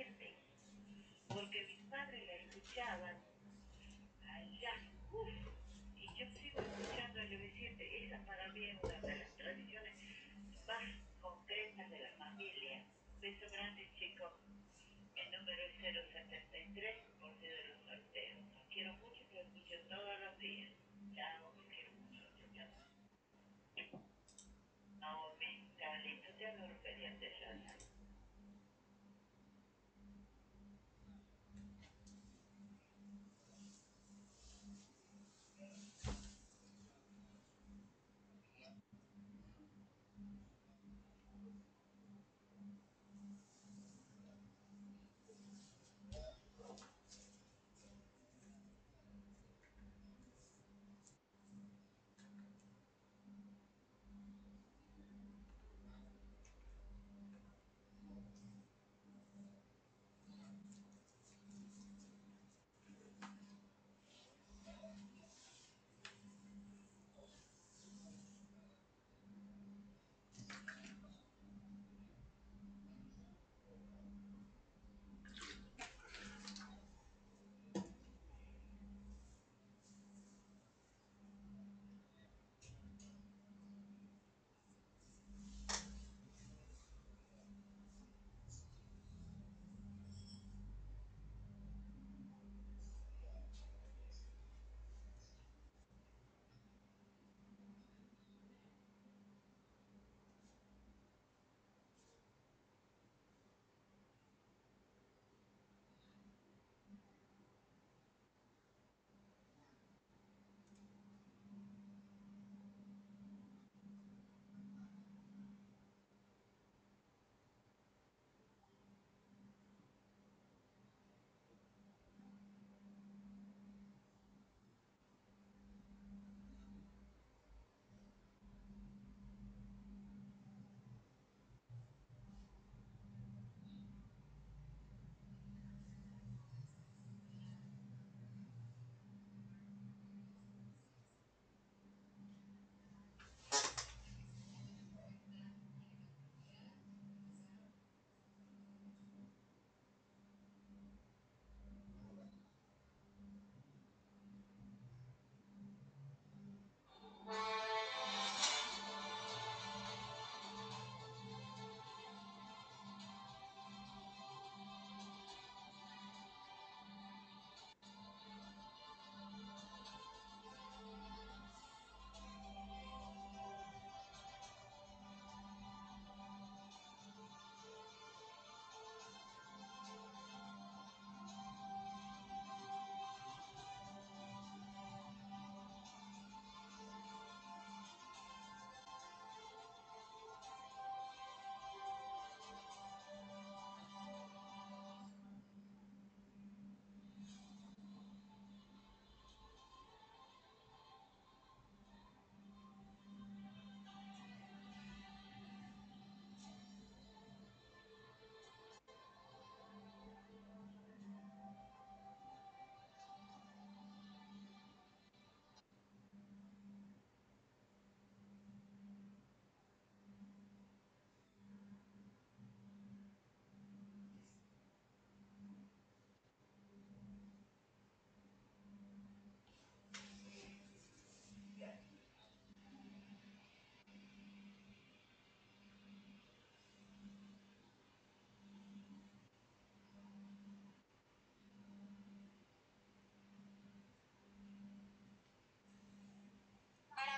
LB7, porque mis padres la escuchaban allá, uff, y yo sigo escuchando LB7, esa para mí es una de las tradiciones más concretas de la familia. Beso grande chicos, el número es 073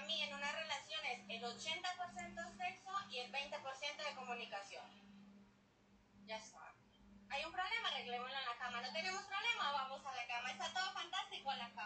Para mí en una relación es el 80% sexo y el 20% de comunicación. Ya está. Hay un problema, arreglémoslo en la cama. No tenemos problema, vamos a la cama. Está todo fantástico en la cama.